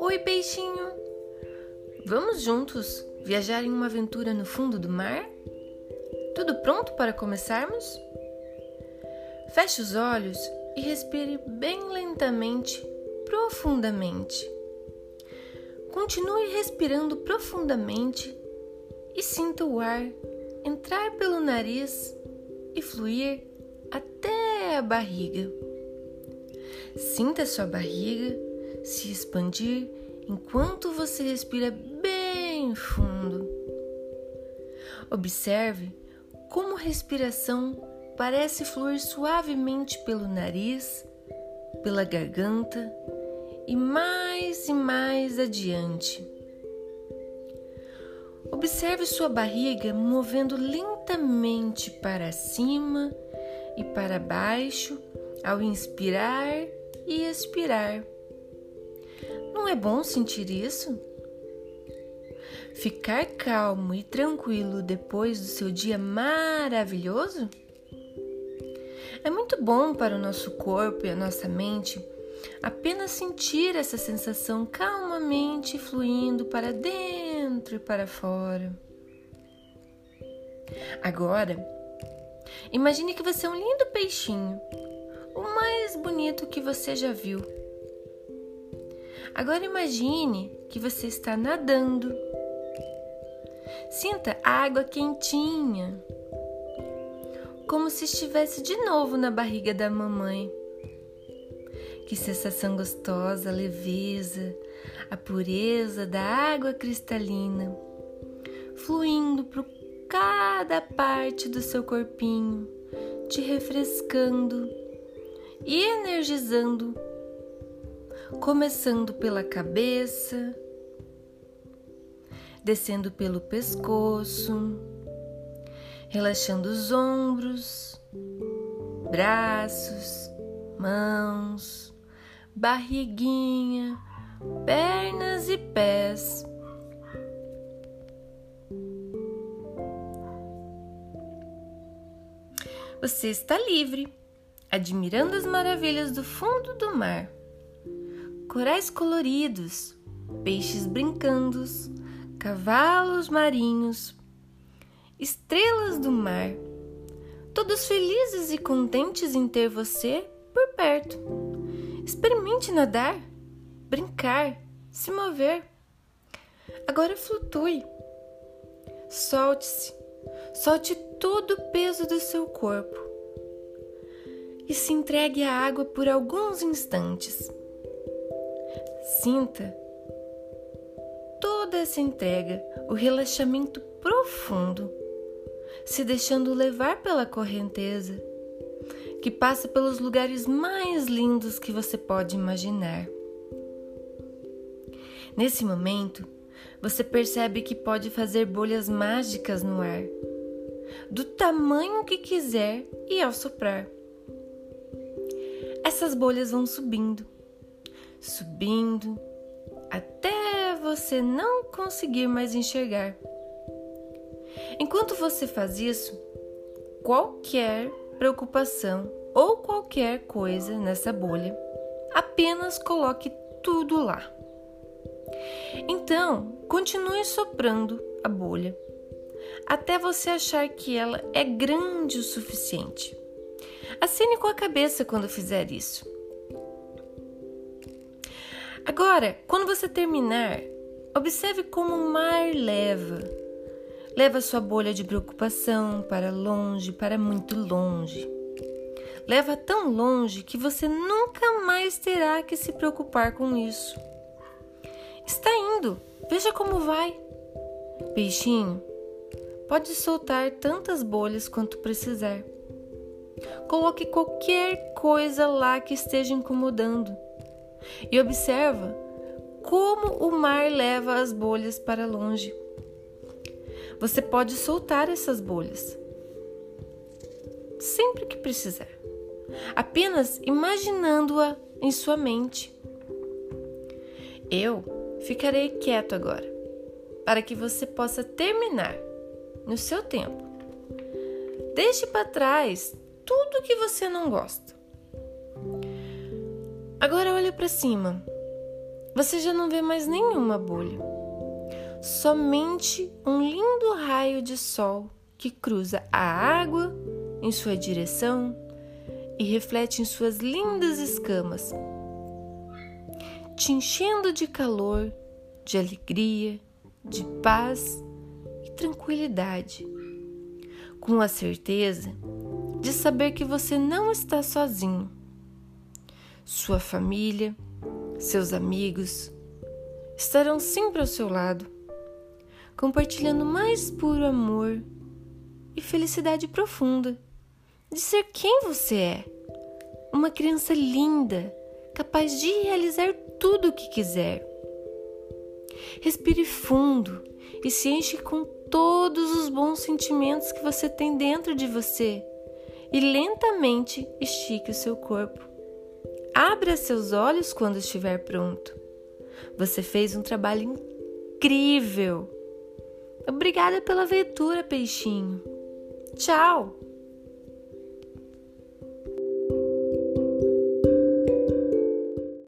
Oi, peixinho! Vamos juntos viajar em uma aventura no fundo do mar? Tudo pronto para começarmos? Feche os olhos e respire bem lentamente, profundamente. Continue respirando profundamente e sinta o ar entrar pelo nariz e fluir até a barriga. Sinta sua barriga se expandir enquanto você respira bem fundo. Observe como a respiração parece fluir suavemente pelo nariz, pela garganta e mais e mais adiante. Observe sua barriga movendo lentamente para cima e para baixo ao inspirar e expirar. Não é bom sentir isso? Ficar calmo e tranquilo depois do seu dia maravilhoso? É muito bom para o nosso corpo e a nossa mente apenas sentir essa sensação calmamente fluindo para dentro e para fora. Agora, imagine que você é um lindo peixinho, o mais bonito que você já viu. Agora imagine que você está nadando. Sinta a água quentinha, como se estivesse de novo na barriga da mamãe. Que sensação gostosa, a leveza, a pureza da água cristalina, fluindo por cada parte do seu corpinho, te refrescando e energizando começando pela cabeça, descendo pelo pescoço, relaxando os ombros, braços, mãos, barriguinha, pernas e pés. Você está livre, admirando as maravilhas do fundo do mar corais coloridos, peixes brincando, cavalos marinhos, estrelas do mar, todos felizes e contentes em ter você por perto. Experimente nadar, brincar, se mover. Agora flutue. Solte-se, solte todo o peso do seu corpo e se entregue à água por alguns instantes. Sinta toda essa entrega, o relaxamento profundo, se deixando levar pela correnteza que passa pelos lugares mais lindos que você pode imaginar. Nesse momento, você percebe que pode fazer bolhas mágicas no ar, do tamanho que quiser e ao soprar. Essas bolhas vão subindo, subindo até você não conseguir mais enxergar. Enquanto você faz isso, qualquer preocupação ou qualquer coisa nessa bolha, apenas coloque tudo lá. Então, continue soprando a bolha até você achar que ela é grande o suficiente. Acene com a cabeça quando fizer isso. Agora, quando você terminar, observe como o mar leva. Leva sua bolha de preocupação para longe, para muito longe. Leva tão longe que você nunca mais terá que se preocupar com isso. Está indo, veja como vai. Peixinho, pode soltar tantas bolhas quanto precisar. Coloque qualquer coisa lá que esteja incomodando e observa como o mar leva as bolhas para longe. Você pode soltar essas bolhas sempre que precisar, apenas imaginando-a em sua mente. Eu ficarei quieto agora, para que você possa terminar no seu tempo. Deixe para trás tudo que você não gosta Agora olha para cima. Você já não vê mais nenhuma bolha. Somente um lindo raio de sol que cruza a água em sua direção e reflete em suas lindas escamas, te enchendo de calor, de alegria, de paz e tranquilidade, com a certeza de saber que você não está sozinho sua família, seus amigos estarão sempre ao seu lado, compartilhando mais puro amor e felicidade profunda de ser quem você é. Uma criança linda, capaz de realizar tudo o que quiser. Respire fundo e se enche com todos os bons sentimentos que você tem dentro de você e lentamente estique o seu corpo. Abra seus olhos quando estiver pronto. Você fez um trabalho incrível. Obrigada pela aventura, peixinho. Tchau!